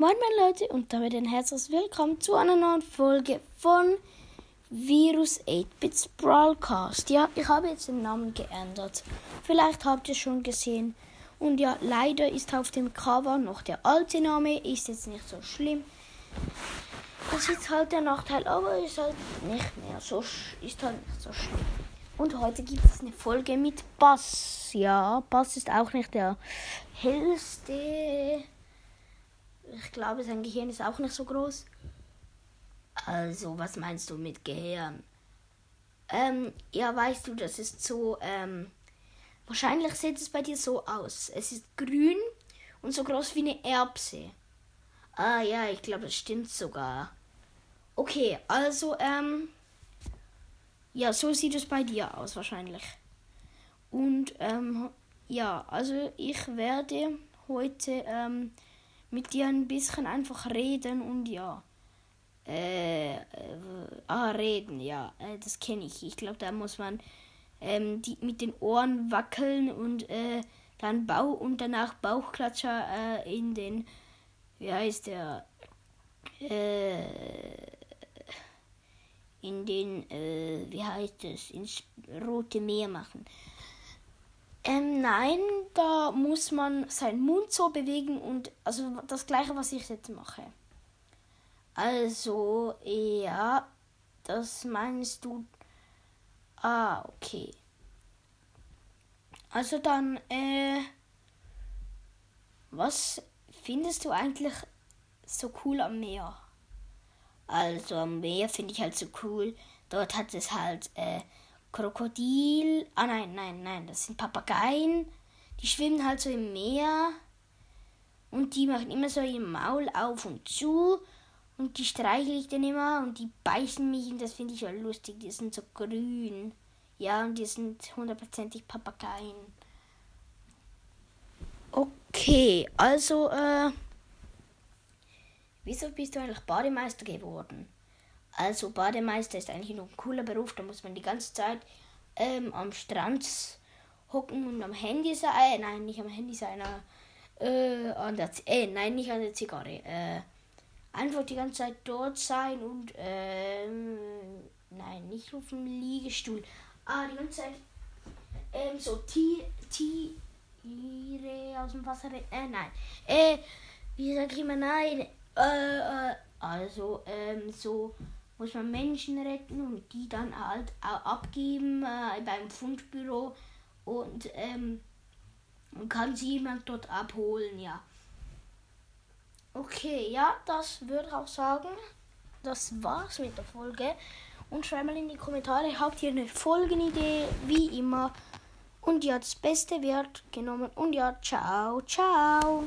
Moin meine Leute und damit ein herzliches Willkommen zu einer neuen Folge von Virus 8-Bits Brawlcast. Ja, ich habe jetzt den Namen geändert. Vielleicht habt ihr es schon gesehen. Und ja, leider ist auf dem Cover noch der alte Name. Ist jetzt nicht so schlimm. Das ist halt der Nachteil, aber ist halt nicht mehr so, ist halt nicht so schlimm. Und heute gibt es eine Folge mit Bass. Ja, Bass ist auch nicht der hellste ich glaube, sein Gehirn ist auch nicht so groß. Also, was meinst du mit Gehirn? Ähm, ja, weißt du, das ist so, ähm, wahrscheinlich sieht es bei dir so aus. Es ist grün und so groß wie eine Erbse. Ah ja, ich glaube, das stimmt sogar. Okay, also, ähm, ja, so sieht es bei dir aus wahrscheinlich. Und, ähm, ja, also ich werde heute, ähm, mit dir ein bisschen einfach reden und ja. Äh, äh ah, reden, ja, äh, das kenne ich. Ich glaube, da muss man ähm, die, mit den Ohren wackeln und äh, dann Bauch und danach Bauchklatscher äh, in den, wie heißt der, äh, in den, äh, wie heißt es, ins Rote Meer machen. Ähm, nein, da muss man seinen Mund so bewegen und also das gleiche, was ich jetzt mache. Also, ja, das meinst du. Ah, okay. Also dann, äh, was findest du eigentlich so cool am Meer? Also am Meer finde ich halt so cool. Dort hat es halt, äh, Krokodil. Ah nein, nein, nein, das sind Papageien. Die schwimmen halt so im Meer. Und die machen immer so ihr Maul auf und zu. Und die streichle ich dann immer und die beißen mich und das finde ich ja lustig. Die sind so grün. Ja, und die sind hundertprozentig Papageien. Okay, also, äh. Wieso bist du eigentlich Bademeister geworden? Also Bademeister ist eigentlich noch ein cooler Beruf. Da muss man die ganze Zeit ähm, am Strand hocken und am Handy sein. Äh, nein, nicht am Handy sein. Äh, an der Z äh, nein, nicht an der Zigarre. Äh, einfach die ganze Zeit dort sein und ähm, nein, nicht auf dem Liegestuhl. Ah, die ganze Zeit ähm, so Tiere aus dem Wasser. Äh, nein. Äh, wie sag ich immer nein? Äh, äh, also ähm, so muss man Menschen retten und die dann halt abgeben äh, beim Fundbüro und ähm, kann sie jemand dort abholen, ja. Okay, ja, das würde auch sagen. Das war's mit der Folge. Und schreibt mal in die Kommentare, habt ihr eine Folgenidee, wie immer. Und ja, das Beste wird genommen. Und ja, ciao, ciao.